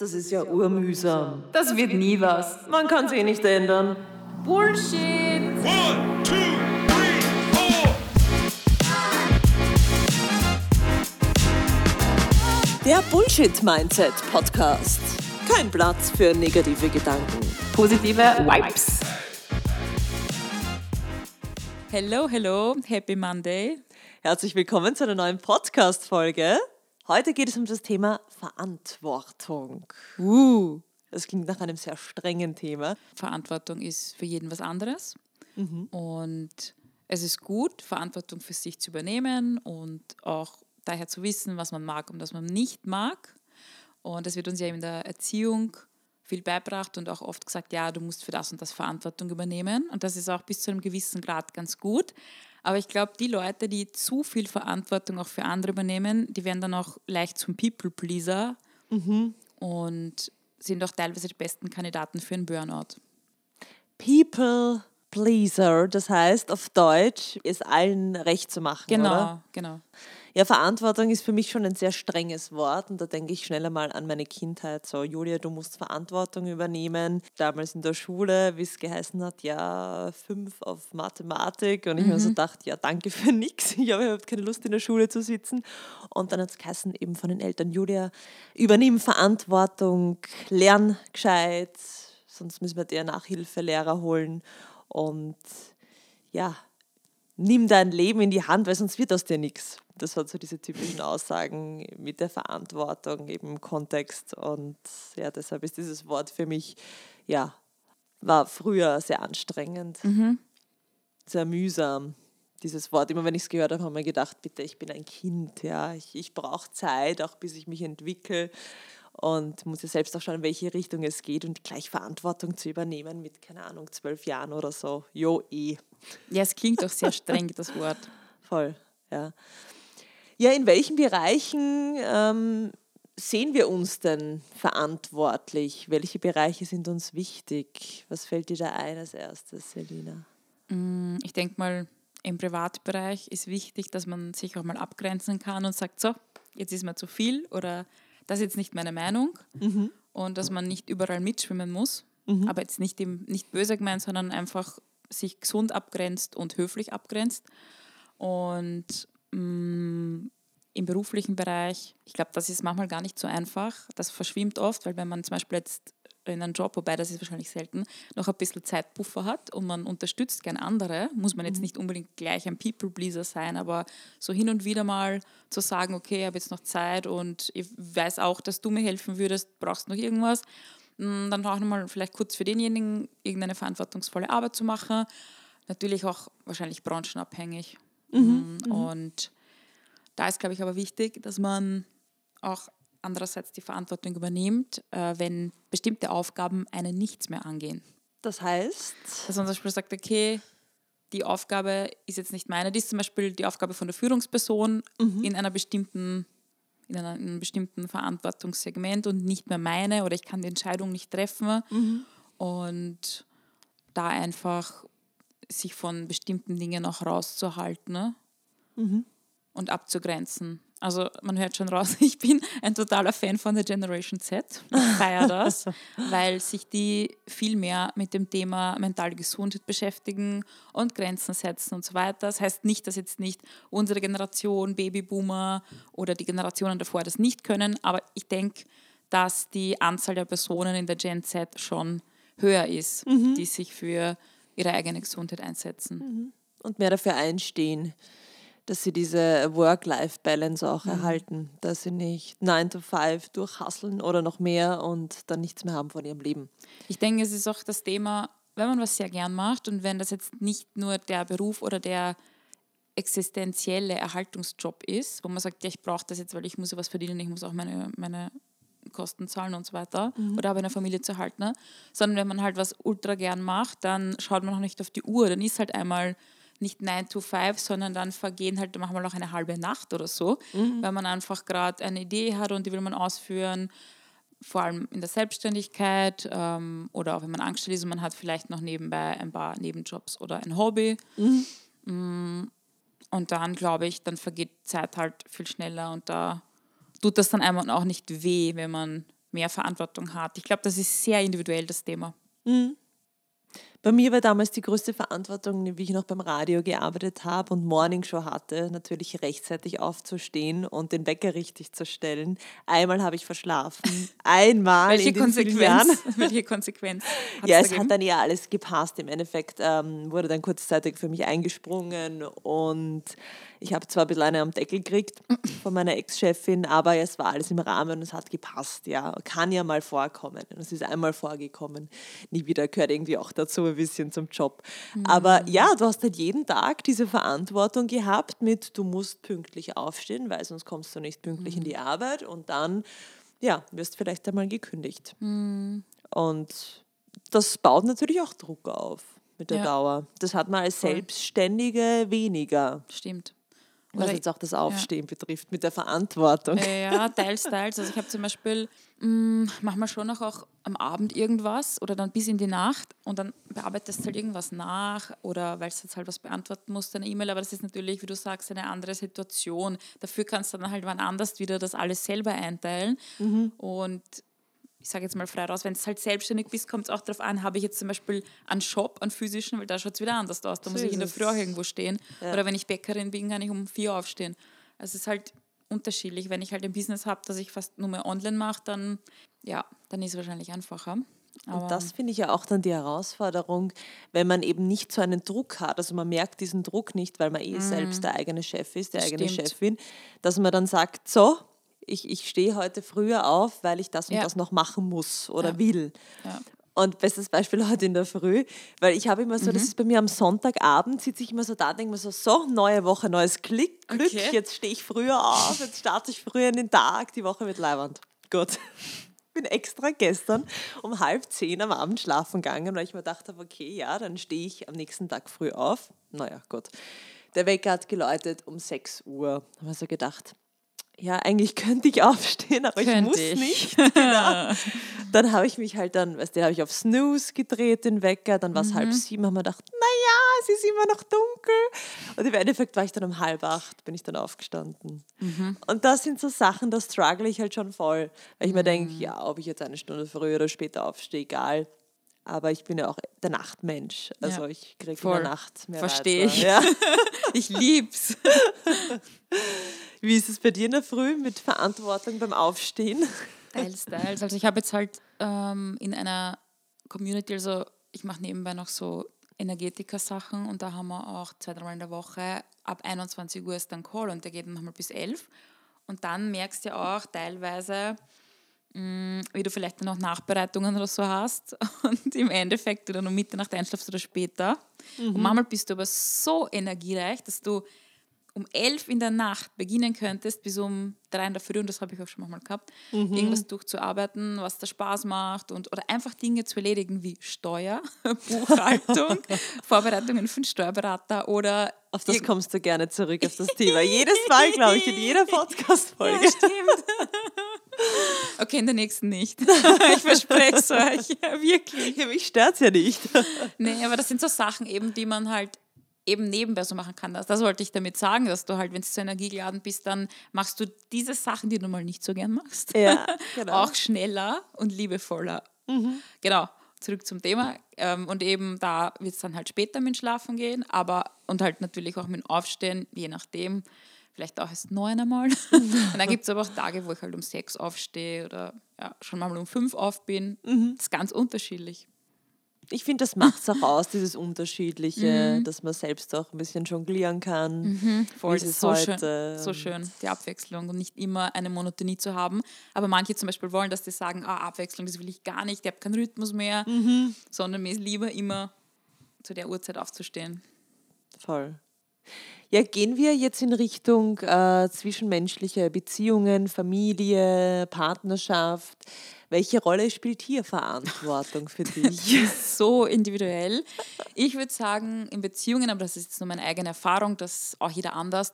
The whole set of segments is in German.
Das ist ja urmühsam. Das wird nie was. Man kann es eh nicht ändern. Bullshit! One, two, three, four. Der Bullshit Mindset Podcast. Kein Platz für negative Gedanken. Positive Vibes. Hello, hello, happy Monday. Herzlich willkommen zu einer neuen Podcast-Folge. Heute geht es um das Thema Verantwortung. Uh. Das klingt nach einem sehr strengen Thema. Verantwortung ist für jeden was anderes. Und es ist gut, Verantwortung für sich zu übernehmen und auch daher zu wissen, was man mag und was man nicht mag. Und es wird uns ja in der Erziehung viel beibracht und auch oft gesagt, ja, du musst für das und das Verantwortung übernehmen. Und das ist auch bis zu einem gewissen Grad ganz gut. Aber ich glaube, die Leute, die zu viel Verantwortung auch für andere übernehmen, die werden dann auch leicht zum People-Pleaser und sind auch teilweise die besten Kandidaten für einen Burnout. People Pleaser, das heißt auf Deutsch, es allen recht zu machen. Genau, Oder? genau. Ja, Verantwortung ist für mich schon ein sehr strenges Wort und da denke ich schneller mal an meine Kindheit. So, Julia, du musst Verantwortung übernehmen. Damals in der Schule, wie es geheißen hat, ja, fünf auf Mathematik und ich mir so dachte, ja, danke für nichts. Ich habe überhaupt keine Lust in der Schule zu sitzen. Und dann hat es geheißen eben von den Eltern, Julia, übernimm Verantwortung, lern gescheit, sonst müssen wir dir Nachhilfelehrer holen und ja, nimm dein Leben in die Hand, weil sonst wird aus dir nichts. Das waren so diese typischen Aussagen mit der Verantwortung eben im Kontext. Und ja, deshalb ist dieses Wort für mich, ja, war früher sehr anstrengend, sehr mühsam. Dieses Wort, immer wenn ich es gehört habe, habe ich mir gedacht, bitte, ich bin ein Kind, ja, ich, ich brauche Zeit, auch bis ich mich entwickle und muss ja selbst auch schauen, in welche Richtung es geht und gleich Verantwortung zu übernehmen mit, keine Ahnung, zwölf Jahren oder so. Jo, eh. Ja, es klingt auch sehr streng, das Wort. Voll, ja. Ja, in welchen Bereichen ähm, sehen wir uns denn verantwortlich? Welche Bereiche sind uns wichtig? Was fällt dir da ein als erstes, Selina? Ich denke mal, im Privatbereich ist wichtig, dass man sich auch mal abgrenzen kann und sagt, so, jetzt ist mir zu viel oder das ist jetzt nicht meine Meinung und dass man nicht überall mitschwimmen muss, aber jetzt nicht, im, nicht böse gemeint, sondern einfach sich gesund abgrenzt und höflich abgrenzt. Und mh, im beruflichen Bereich, ich glaube, das ist manchmal gar nicht so einfach. Das verschwimmt oft, weil wenn man zum Beispiel jetzt in einem Job, wobei das ist wahrscheinlich selten, noch ein bisschen Zeitpuffer hat und man unterstützt gern andere, muss man jetzt nicht unbedingt gleich ein People-Pleaser sein, aber so hin und wieder mal zu sagen, okay, ich habe jetzt noch Zeit und ich weiß auch, dass du mir helfen würdest, brauchst noch irgendwas, Mm, dann auch nochmal vielleicht kurz für denjenigen irgendeine verantwortungsvolle Arbeit zu machen. Natürlich auch wahrscheinlich branchenabhängig. Mm, Und da ist, glaube ich, aber wichtig, dass man auch andererseits die Verantwortung übernimmt, äh, wenn bestimmte Aufgaben einen nichts mehr angehen. Das heißt, Dass man zum Beispiel sagt, okay, die Aufgabe ist jetzt nicht meine, die ist zum Beispiel die Aufgabe von der Führungsperson in einer bestimmten in, einem bestimmten Verantwortungssegment und nicht mehr meine oder ich kann die Entscheidung nicht treffen. Und da einfach sich von bestimmten Dingen auch rauszuhalten ne? und abzugrenzen. Also man hört schon raus, ich bin ein totaler Fan von der Generation Z. Ich feiere das, weil sich die viel mehr mit dem Thema mentale Gesundheit beschäftigen und Grenzen setzen und so weiter. Das heißt nicht, dass jetzt nicht unsere Generation, Babyboomer oder die Generationen davor das nicht können, aber ich denke, dass die Anzahl der Personen in der Gen Z schon höher ist, die sich für ihre eigene Gesundheit einsetzen. und mehr dafür einstehen, dass sie diese Work-Life-Balance auch erhalten, dass sie nicht 9 to 5 durchhasseln oder noch mehr und dann nichts mehr haben von ihrem Leben. Ich denke, es ist auch das Thema, wenn man was sehr gern macht und wenn das jetzt nicht nur der Beruf oder der existenzielle Erhaltungsjob ist, wo man sagt, ja, ich brauche das jetzt, weil ich muss ja was verdienen, ich muss auch meine, meine Kosten zahlen und so weiter oder habe eine Familie zu halten, ne? sondern wenn man halt was ultra gern macht, dann schaut man auch nicht auf die Uhr, dann ist halt einmal nicht 9 to 5, sondern dann vergehen halt manchmal auch eine halbe Nacht oder so, weil man einfach gerade eine Idee hat und die will man ausführen, vor allem in der Selbstständigkeit ähm, oder auch wenn man angestellt ist und man hat vielleicht noch nebenbei ein paar Nebenjobs oder ein Hobby. Mm, Und dann glaube ich, dann vergeht Zeit halt viel schneller und da tut das dann einmal auch nicht weh, wenn man mehr Verantwortung hat. Ich glaube, das ist sehr individuell, das Thema. Bei mir war damals die größte Verantwortung, wie ich noch beim Radio gearbeitet habe und Morningshow hatte, natürlich rechtzeitig aufzustehen und den Wecker richtig zu stellen. Einmal habe ich verschlafen. Einmal Welche in den. Konsequenz? Welche Konsequenz? hat's Ja, es gegeben? hat dann ja alles gepasst. Im Endeffekt ähm, wurde dann kurzzeitig für mich eingesprungen und ich habe zwar ein bisschen eine am Deckel gekriegt von meiner Ex-Chefin, aber es war alles im Rahmen und es hat gepasst. Ja, kann ja mal vorkommen. Und es ist einmal vorgekommen. Nie wieder gehört irgendwie auch dazu ein bisschen zum Job. Aber ja, du hast halt jeden Tag diese Verantwortung gehabt mit, du musst pünktlich aufstehen, weil sonst kommst du nicht pünktlich in die Arbeit und dann, ja, wirst vielleicht einmal gekündigt. Und das baut natürlich auch Druck auf mit der Ja. Dauer. Das hat man als Voll. Selbstständige weniger, Stimmt. Was Oder- jetzt auch das Aufstehen betrifft, mit der Verantwortung. Ja, teils, teils. Also ich habe zum Beispiel mh, manchmal schon noch auch am Abend irgendwas oder dann bis in die Nacht und dann bearbeitest du halt irgendwas nach oder weil du jetzt halt was beantworten musst, eine E-Mail, aber das ist natürlich, wie du sagst, eine andere Situation. Dafür kannst du dann halt wann anders wieder das alles selber einteilen und ich sage jetzt mal frei raus, wenn du halt selbstständig bist, kommt es auch darauf an, habe ich jetzt zum Beispiel einen Shop, einen physischen, weil da schaut es wieder anders aus. Da So muss ich in der. Früh auch irgendwo stehen. Ja. Oder wenn ich Bäckerin bin, kann ich um vier aufstehen. Also es ist halt unterschiedlich. Wenn ich halt ein Business habe, das ich fast nur mehr online mache, dann, ja, dann ist es wahrscheinlich einfacher. Aber Und das finde ich ja auch dann die Herausforderung, wenn man eben nicht so einen Druck hat. Also man merkt diesen Druck nicht, weil man eh selbst der eigene Chef ist, die eigene Mhm. Stimmt. Chefin, dass man dann sagt, so, ich, ich stehe heute früher auf, weil ich das und Ja. das noch machen muss oder Ja. will. Ja. Und bestes Beispiel heute in der Früh, weil ich habe immer so, Mhm. das ist bei mir am Sonntagabend, sitze ich immer so da, denke mir so, so, neue Woche, neues Glück, Glück, Okay. jetzt stehe ich früher auf, jetzt starte ich früher in den Tag, die Woche wird leiwand. Gut. Bin extra gestern um halb zehn am Abend schlafen gegangen, weil ich mir gedacht habe, okay, ja, dann stehe ich am nächsten Tag früh auf. Naja, gut. Der Wecker hat geläutet um 6 Uhr. Da habe ich so gedacht, ja, eigentlich könnte ich aufstehen, aber ich Könnte muss ich. nicht. Genau. Dann habe ich mich halt dann, weißt du, habe ich auf Snooze gedreht, den Wecker, dann war es Mhm. halb sieben, haben wir gedacht, naja, es ist immer noch dunkel. Und im Endeffekt war ich dann um halb acht, bin ich dann aufgestanden. Mhm. Und das sind so Sachen, da struggle ich halt schon voll. Weil ich mir denke, Mhm. ja, ob ich jetzt eine Stunde früher oder später aufstehe, egal. Aber ich bin ja auch der Nachtmensch. Also Ja, ich kriege in der Nacht mehr Versteh Reize. ich. Ja. ich lieb's. Wie ist es bei dir in der Früh mit Verantwortung beim Aufstehen? Teils, teils. Also ich habe jetzt halt ähm, in einer Community, also ich mache nebenbei noch so Energetiker-Sachen und da haben wir auch zwei, dreimal in der Woche ab 21 Uhr ist dann Call und der geht dann nochmal bis 11. Und dann merkst du ja auch teilweise, wie du vielleicht dann noch Nachbereitungen oder so hast und im Endeffekt du dann um Mitternacht einschlafst oder später. Und manchmal bist du aber so energiereich, dass du um 11 in der Nacht beginnen könntest, bis um 3 in der Früh, und das habe ich auch schon manchmal gehabt, irgendwas durchzuarbeiten, was da Spaß macht und, oder einfach Dinge zu erledigen wie Steuer, Buchhaltung, Vorbereitungen für einen Steuerberater oder Auf das kommst du gerne zurück, auf das Thema. Jedes Mal, glaube ich, in jeder Podcast-Folge. Ja, stimmt. Okay, in der nächsten nicht. Ich verspreche es euch. Ja, wirklich. Ja, mich stört es ja nicht. Nee, aber das sind so Sachen eben, die man halt eben nebenbei so machen kann. Das, das wollte ich damit sagen, dass du halt, wenn du so energiegeladen bist, dann machst du diese Sachen, die du mal nicht so gern machst, Ja, genau. auch schneller und liebevoller. Genau, zurück zum Thema. Ähm, und eben da wird es dann halt später mit dem Schlafen gehen, aber und halt natürlich auch mit dem Aufstehen, je nachdem, vielleicht auch erst neun einmal. und dann gibt es aber auch Tage, wo ich halt um sechs aufstehe oder ja, schon mal um fünf auf bin. Das ist ganz unterschiedlich. Ich finde, das macht es auch aus, dieses Unterschiedliche, Mhm. dass man selbst auch ein bisschen jonglieren kann. Voll, Wie das ist so schön, so schön, die Abwechslung und nicht immer eine Monotonie zu haben. Aber manche zum Beispiel wollen, dass die sagen, ah, Abwechslung, das will ich gar nicht, ich habe keinen Rhythmus mehr, Mhm. sondern mir ist lieber immer zu der Uhrzeit aufzustehen. Voll. Ja, gehen wir jetzt in Richtung äh, zwischenmenschliche Beziehungen, Familie, Partnerschaft. Welche Rolle spielt hier Verantwortung für dich? So individuell. Ich würde sagen, in Beziehungen, aber das ist jetzt nur meine eigene Erfahrung, das ist auch jeder anders,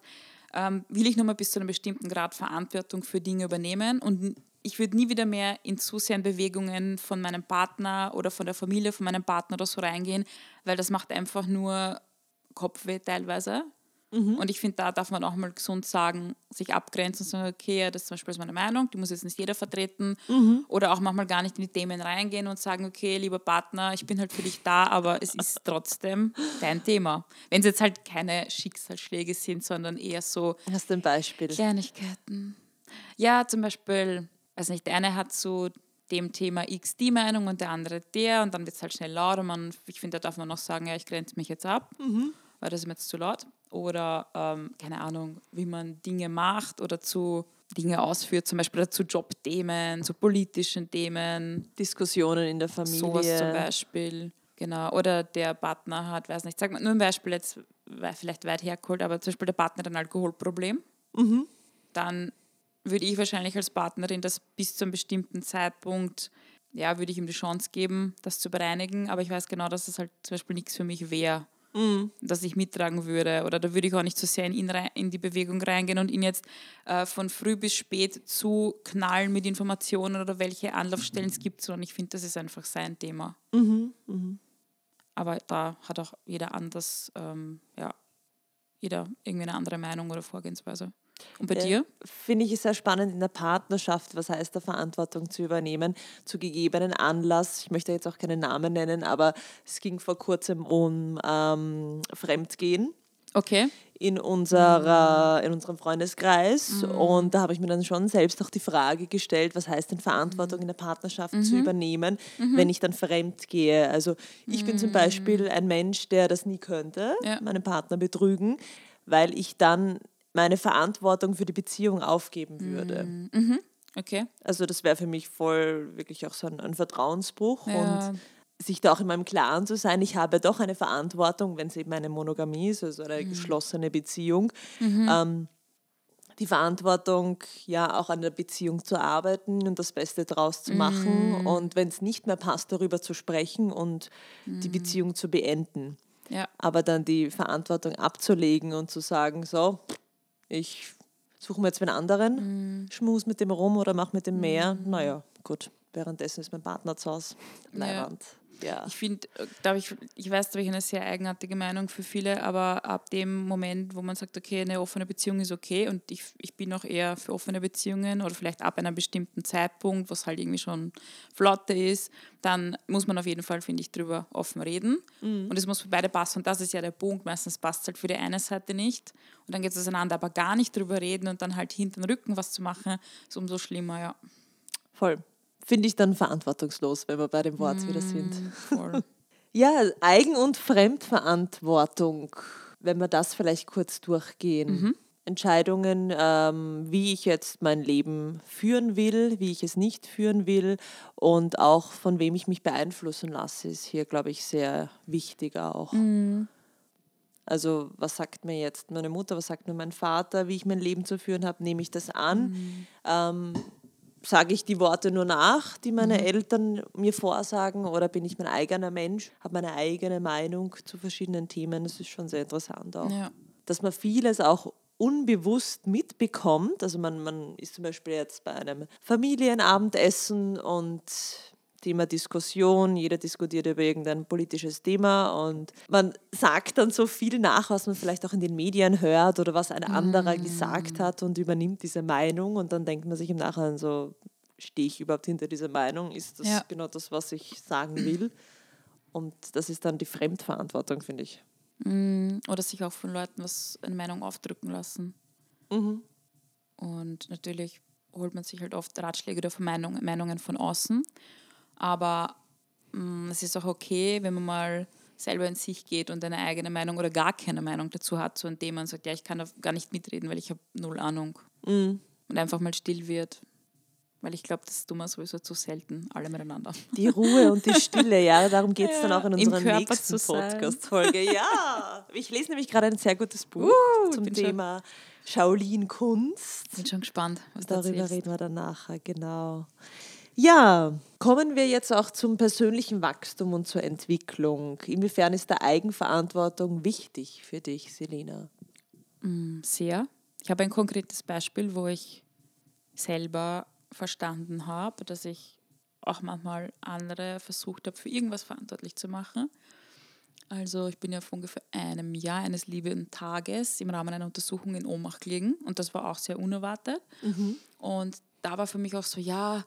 ähm, will ich nur mal bis zu einem bestimmten Grad Verantwortung für Dinge übernehmen und ich würde nie wieder mehr in zu sehr in Bewegungen von meinem Partner oder von der Familie von meinem Partner oder so reingehen, weil das macht einfach nur Kopfweh teilweise. Und ich finde, da darf man auch mal gesund sagen, sich abgrenzen und sagen, okay, ja, das ist zum Beispiel meine Meinung, die muss jetzt nicht jeder vertreten. Oder auch manchmal gar nicht in die Themen reingehen und sagen, okay, lieber Partner, ich bin halt für dich da, aber es ist trotzdem dein Thema. Wenn es jetzt halt keine Schicksalsschläge sind, sondern eher so Hast du ein Beispiel? Kleinigkeiten. Ja, zum Beispiel, weiß nicht, der eine hat zu dem Thema X die Meinung und der andere der und dann wird es halt schnell laut und man, ich finde, da darf man noch sagen, ja, ich grenze mich jetzt ab, weil das ist mir jetzt zu laut. Oder, ähm, keine Ahnung, wie man Dinge macht oder zu Dinge ausführt, zum Beispiel zu Jobthemen, zu politischen Themen, Diskussionen in der Familie. Sowas zum Beispiel. Genau. Oder der Partner hat, weiß nicht, sag mal nur ein Beispiel jetzt, vielleicht weit hergeholt, aber zum Beispiel der Partner hat ein Alkoholproblem. Dann würde ich wahrscheinlich als Partnerin das bis zu einem bestimmten Zeitpunkt, ja, würde ich ihm die Chance geben, das zu bereinigen. Aber ich weiß genau, dass das halt zum Beispiel nichts für mich wäre, dass ich mittragen würde. Oder da würde ich auch nicht so sehr in, ihn rein, in die Bewegung reingehen und ihn jetzt äh, von früh bis spät zu knallen mit Informationen oder welche Anlaufstellen es gibt, sondern ich finde, das ist einfach sein Thema. Aber da hat auch jeder anders, ähm, ja, jeder irgendwie eine andere Meinung oder Vorgehensweise. Und bei dir? Finde ich sehr spannend in der Partnerschaft, was heißt da Verantwortung zu übernehmen, zu gegebenen Anlass. Ich möchte jetzt auch keinen Namen nennen, aber es ging vor kurzem um ähm, Fremdgehen Okay. in, unserer, in unserem Freundeskreis. Und da habe ich mir dann schon selbst auch die Frage gestellt, was heißt denn Verantwortung in der Partnerschaft zu übernehmen, wenn ich dann fremd gehe. Also ich bin zum Beispiel ein Mensch, der das nie könnte, Ja. meinen Partner betrügen, weil ich dann meine Verantwortung für die Beziehung aufgeben würde. Okay. Also das wäre für mich voll wirklich auch so ein, ein Vertrauensbruch Ja. und sich da auch immer im Klaren zu sein, ich habe doch eine Verantwortung, wenn es eben eine Monogamie ist, also Mhm. eine geschlossene Beziehung, ähm, die Verantwortung, ja auch an der Beziehung zu arbeiten und das Beste draus zu machen Mhm. und wenn es nicht mehr passt, darüber zu sprechen und die Mhm. Beziehung zu beenden. Ja. Aber dann die Verantwortung abzulegen und zu sagen, so, ich suche mir jetzt einen anderen, Mhm. schmus mit dem rum oder mach mit dem mehr. Naja, gut. Währenddessen ist mein Partner zu Hause. Leiwand. Ja. Ich finde, glaube ich, ich weiß, da habe ich eine sehr eigenartige Meinung für viele, aber ab dem Moment, wo man sagt, okay, eine offene Beziehung ist okay und ich, ich bin auch eher für offene Beziehungen oder vielleicht ab einem bestimmten Zeitpunkt, was halt irgendwie schon Flotte ist, dann muss man auf jeden Fall, finde ich, drüber offen reden. Und es muss für beide passen. Und das ist ja der Punkt. Meistens passt es halt für die eine Seite nicht. Und dann geht es auseinander, aber gar nicht drüber reden und dann halt hinter den Rücken was zu machen, ist umso schlimmer, ja. Voll. Finde ich dann verantwortungslos, wenn wir bei dem Wort wieder sind. Voll. Ja, Eigen- und Fremdverantwortung, wenn wir das vielleicht kurz durchgehen. Entscheidungen, ähm, wie ich jetzt mein Leben führen will, wie ich es nicht führen will und auch von wem ich mich beeinflussen lasse, ist hier, glaube ich, sehr wichtig auch. Also was sagt mir jetzt meine Mutter, was sagt mir mein Vater, wie ich mein Leben zu führen habe, nehme ich das an? Ähm, sage ich die Worte nur nach, die meine Eltern mir vorsagen, oder bin ich mein eigener Mensch, habe meine eigene Meinung zu verschiedenen Themen? Das ist schon sehr interessant auch. Ja. Dass man vieles auch unbewusst mitbekommt. Also man, man ist zum Beispiel jetzt bei einem Familienabendessen und Thema Diskussion, jeder diskutiert über irgendein politisches Thema und man sagt dann so viel nach, was man vielleicht auch in den Medien hört oder was ein anderer gesagt hat und übernimmt diese Meinung und dann denkt man sich im Nachhinein so, stehe ich überhaupt hinter dieser Meinung? Ist das Ja. genau das, was ich sagen will? Und das ist dann die Fremdverantwortung, finde ich. Oder sich auch von Leuten was eine Meinung aufdrücken lassen. Und natürlich holt man sich halt oft Ratschläge oder Meinung, Meinungen von außen. Aber mh, es ist auch okay, wenn man mal selber in sich geht und eine eigene Meinung oder gar keine Meinung dazu hat, so indem man sagt, ja, ich kann da gar nicht mitreden, weil ich habe null Ahnung. Und einfach mal still wird. Weil ich glaube, das tun wir sowieso zu selten, alle miteinander. Die Ruhe und die Stille, ja, darum geht es dann Ja, auch in unserer nächsten. Podcast-Folge. Ja, ich lese nämlich gerade ein sehr gutes Buch Uh, zum Thema Shaolin-Kunst. Bin schon gespannt, was Darüber reden wir dann nachher, genau. Ja, kommen wir jetzt auch zum persönlichen Wachstum und zur Entwicklung. Inwiefern ist der Eigenverantwortung wichtig für dich, Selina? Sehr. Ich habe ein konkretes Beispiel, wo ich selber verstanden habe, dass ich auch manchmal andere versucht habe, für irgendwas verantwortlich zu machen. Also ich bin ja vor ungefähr einem Jahr eines lieben Tages im Rahmen einer Untersuchung in Ohnmacht gelegen und das war auch sehr unerwartet. Und da war für mich auch so, ja,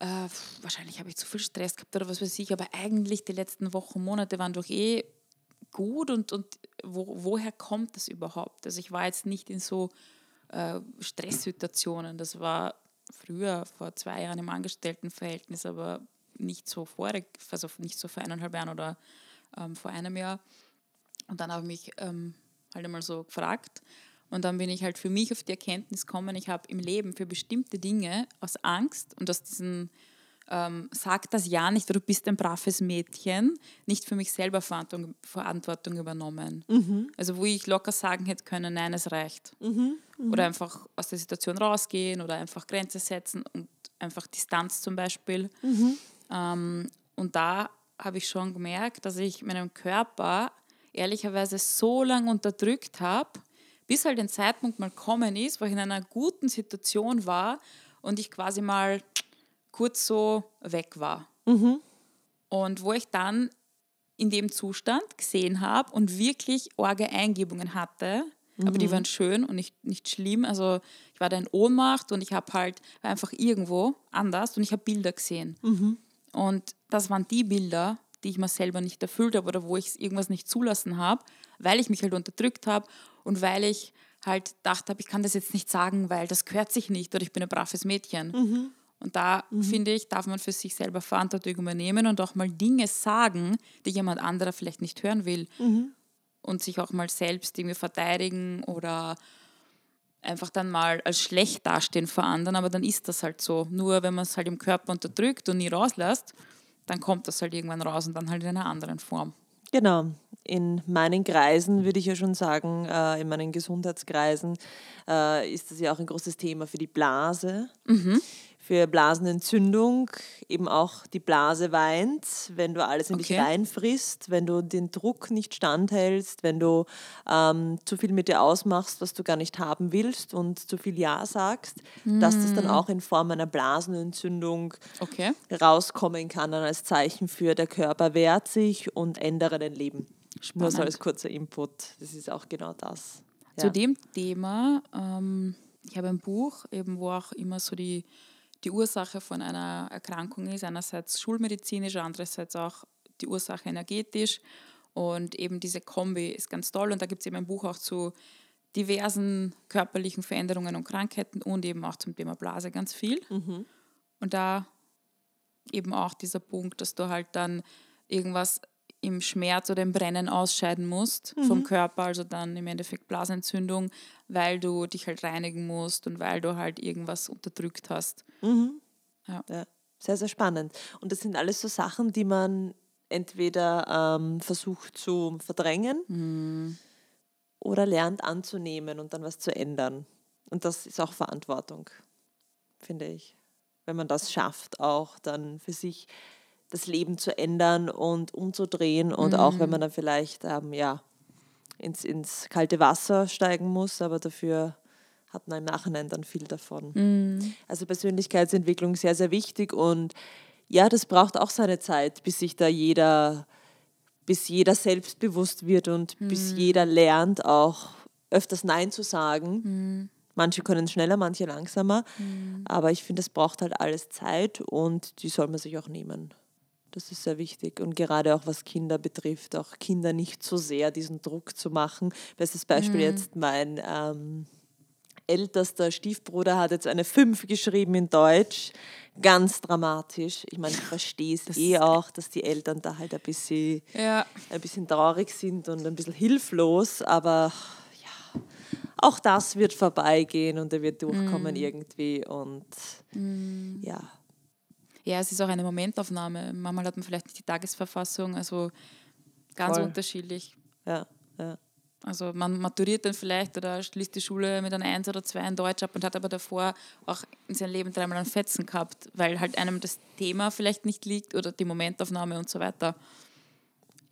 äh, wahrscheinlich habe ich zu viel Stress gehabt oder was weiß ich, aber eigentlich die letzten Wochen, Monate waren doch eh gut und, und wo, woher kommt das überhaupt? Also ich war jetzt nicht in so äh, Stresssituationen, das war früher, vor zwei Jahren im Angestelltenverhältnis, aber nicht so vorig, also nicht so vor eineinhalb Jahren oder ähm, vor einem Jahr. Und dann habe ich mich ähm, halt einmal so gefragt. Und dann bin ich halt für mich auf die Erkenntnis gekommen, ich habe im Leben für bestimmte Dinge aus Angst und aus diesen, ähm, sag das ja nicht, du bist ein braves Mädchen, nicht für mich selber Verantwortung, Verantwortung übernommen. Also wo ich locker sagen hätte können, nein, es reicht. Oder einfach aus der Situation rausgehen oder einfach Grenze setzen und einfach Distanz zum Beispiel. Ähm, und da habe ich schon gemerkt, dass ich meinen Körper ehrlicherweise so lange unterdrückt habe, bis halt ein Zeitpunkt mal kommen ist, wo ich in einer guten Situation war und ich quasi mal kurz so weg war. Und wo ich dann in dem Zustand gesehen habe und wirklich orge Eingebungen hatte, aber die waren schön und nicht, nicht schlimm. Also ich war da in Ohnmacht und ich habe halt einfach irgendwo anders und ich habe Bilder gesehen. Und das waren die Bilder, die ich mir selber nicht erfüllt habe oder wo ich irgendwas nicht zulassen habe, weil ich mich halt unterdrückt habe und weil ich halt gedacht habe, ich kann das jetzt nicht sagen, weil das gehört sich nicht oder ich bin ein braves Mädchen. Und da finde ich, darf man für sich selber Verantwortung übernehmen und auch mal Dinge sagen, die jemand anderer vielleicht nicht hören will. Und sich auch mal selbst irgendwie verteidigen oder einfach dann mal als schlecht dastehen vor anderen, aber dann ist das halt so. Nur wenn man es halt im Körper unterdrückt und nie rauslässt, dann kommt das halt irgendwann raus und dann halt in einer anderen Form. Genau. In meinen Kreisen würde ich ja schon sagen, äh, in meinen Gesundheitskreisen äh, ist das ja auch ein großes Thema für die Blase, für Blasenentzündung. Eben auch die Blase weint, wenn du alles in dich Okay. reinfrisst, wenn du den Druck nicht standhältst, wenn du ähm, zu viel mit dir ausmachst, was du gar nicht haben willst und zu viel Ja sagst, dass das dann auch in Form einer Blasenentzündung Okay. rauskommen kann dann als Zeichen für der Körper wehrt sich und ändere dein Leben. Nur so Spannend. als kurzer Input. Das ist auch genau das. Ja. Zu dem Thema, ähm, ich habe ein Buch, eben wo auch immer so die, die Ursache von einer Erkrankung ist, einerseits schulmedizinisch, andererseits auch die Ursache energetisch. Und eben diese Kombi ist ganz toll. Und da gibt es eben ein Buch auch zu diversen körperlichen Veränderungen und Krankheiten und eben auch zum Thema Blase ganz viel. Und da eben auch dieser Punkt, dass du halt dann irgendwas im Schmerz oder im Brennen ausscheiden musst vom Körper, also dann im Endeffekt Blasenentzündung, weil du dich halt reinigen musst und weil du halt irgendwas unterdrückt hast. Ja, sehr, sehr spannend. Und das sind alles so Sachen, die man entweder ähm, versucht zu verdrängen oder lernt anzunehmen und dann was zu ändern. Und das ist auch Verantwortung, finde ich. Wenn man das schafft, auch dann für sich das Leben zu ändern und umzudrehen und auch wenn man dann vielleicht ähm, ja, ins, ins kalte Wasser steigen muss, aber dafür hat man im Nachhinein dann viel davon. Also Persönlichkeitsentwicklung sehr, sehr wichtig und ja, das braucht auch seine Zeit, bis sich da jeder, bis jeder selbstbewusst wird und bis jeder lernt, auch öfters Nein zu sagen. Manche können schneller, manche langsamer, aber ich finde, es braucht halt alles Zeit und die soll man sich auch nehmen. Das ist sehr wichtig. Und gerade auch was Kinder betrifft, auch Kinder nicht so sehr diesen Druck zu machen. Bestes Beispiel jetzt mein ähm, ältester Stiefbruder hat jetzt eine 5 geschrieben in Deutsch. Ganz dramatisch. Ich meine, ich verstehe es eh auch, dass die Eltern da halt ein bisschen, Ja. ein bisschen traurig sind und ein bisschen hilflos, aber ja, auch das wird vorbeigehen und er wird durchkommen irgendwie und ja. Ja, es ist auch eine Momentaufnahme. Manchmal hat man vielleicht nicht die Tagesverfassung, also ganz Voll. unterschiedlich. Ja, ja. Also man maturiert dann vielleicht oder schließt die Schule mit einer Eins oder zwei in Deutsch ab und hat aber davor auch in seinem Leben dreimal einen Fetzen gehabt, weil halt einem das Thema vielleicht nicht liegt oder die Momentaufnahme und so weiter.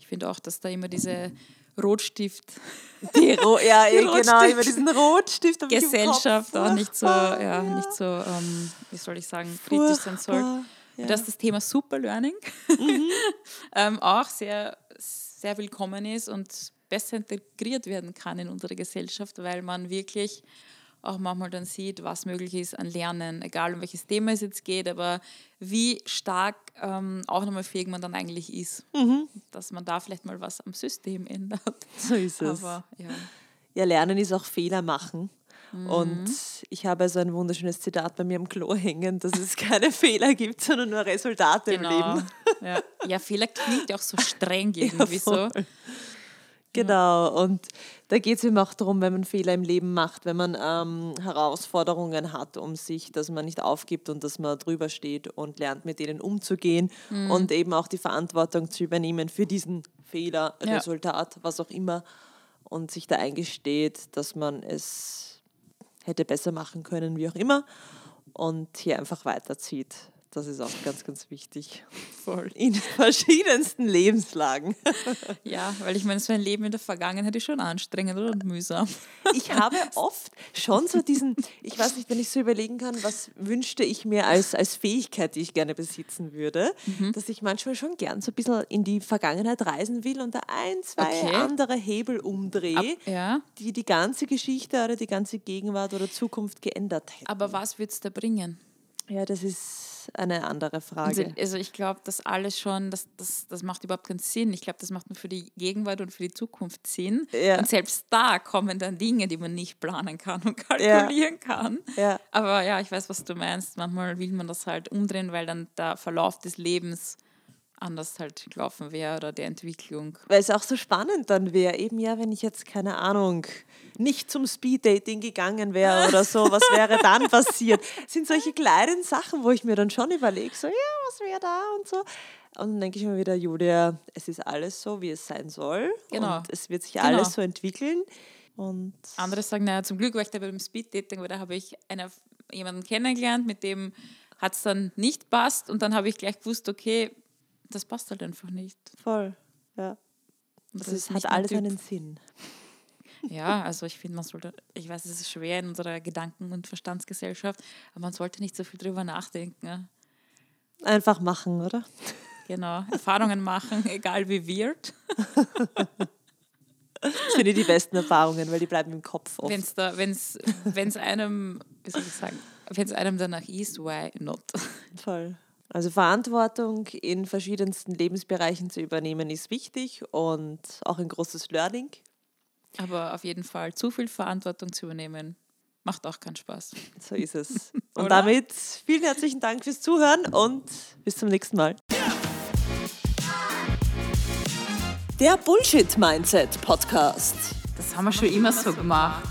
Ich finde auch, dass da immer diese Rotstift Die Ro ja, Die eh, genau, Rotstift. über diesen Rotstift Gesellschaft auch nicht so, ja, nicht so, ähm, wie soll ich sagen, kritisch sein soll. Furchtbar. dass das Thema Super Learning ähm, auch sehr, sehr willkommen ist und besser integriert werden kann in unsere Gesellschaft, weil man wirklich auch manchmal dann sieht, was möglich ist an Lernen, egal um welches Thema es jetzt geht, aber wie stark ähm, auch nochmal fähig man dann eigentlich ist, dass man da vielleicht mal was am System ändert. So ist es. Aber ja, Ja, Lernen ist auch Fehler machen. Mhm. Und ich habe so ein wunderschönes Zitat bei mir im Klo hängen, dass es keine Fehler gibt, sondern nur Resultate im genau. Leben. Ja. ja, Fehler klingt ja auch so streng irgendwie so. voll. Genau, und da geht es eben auch darum, wenn man Fehler im Leben macht, wenn man ähm, Herausforderungen hat um sich, dass man nicht aufgibt und dass man drüber steht und lernt, mit denen umzugehen Mhm. und eben auch die Verantwortung zu übernehmen für diesen Fehler, Ja. Resultat, was auch immer, und sich da eingesteht, dass man es hätte besser machen können, wie auch immer, und hier einfach weiterzieht. Das ist auch ganz, ganz wichtig. Voll. In verschiedensten Lebenslagen. Ja, weil ich meine, so ein Leben in der Vergangenheit ist schon anstrengend und mühsam. Ich habe oft schon so diesen, ich weiß nicht, wenn ich so überlegen kann, was wünschte ich mir als, als Fähigkeit, die ich gerne besitzen würde, Mhm. dass ich manchmal schon gern so ein bisschen in die Vergangenheit reisen will und da ein, zwei Okay. andere Hebel umdrehe, Ja, die die ganze Geschichte oder die ganze Gegenwart oder Zukunft geändert hätten. aber was wird es da bringen? Ja, das ist eine andere Also, Frage. also ich glaube, das alles schon, das, das, das macht überhaupt keinen Sinn. Ich glaube, das macht nur für die Gegenwart und für die Zukunft Sinn. Ja. Und selbst da kommen dann Dinge, die man nicht planen kann und kalkulieren kann. Ja. Aber ja, ich weiß, was du meinst. Manchmal will man das halt umdrehen, weil dann der Verlauf des Lebens anders halt gelaufen wäre oder der Entwicklung. Weil es auch so spannend dann wäre, eben ja, wenn ich jetzt, keine Ahnung, nicht zum Speeddating gegangen wäre oder so, was wäre dann passiert? Sind solche kleinen Sachen, wo ich mir dann schon überlege, so, ja, was wäre da und so. Und dann denke ich mir wieder, Julia, es ist alles so, wie es sein soll. Genau. Und es wird sich Genau. alles so entwickeln. Und Andere sagen, naja, zum Glück war ich da beim Speeddating, weil da habe ich eine, jemanden kennengelernt, mit dem hat es dann nicht passt und dann habe ich gleich gewusst, okay, das passt halt einfach nicht. voll, ja. Und Das, das ist, hat alles Typ. einen Sinn. Ja, also ich finde, man sollte, ich weiß, es ist schwer in unserer Gedanken- und Verstandsgesellschaft, aber man sollte nicht so viel drüber nachdenken. Einfach machen, oder? Genau, Erfahrungen machen, egal wie weird. Das ich die besten Erfahrungen, weil die bleiben im Kopf oft. Wenn es da, wenn's, wenn's einem, wie soll ich sagen, wenn es einem danach ist, why not? Voll. Also Verantwortung in verschiedensten Lebensbereichen zu übernehmen ist wichtig und auch ein großes Learning. Aber auf jeden Fall zu viel Verantwortung zu übernehmen, macht auch keinen Spaß. So ist es. Und damit vielen herzlichen Dank fürs Zuhören und bis zum nächsten Mal. Der Bullshit Mindset Podcast. Das haben wir schon immer so gemacht.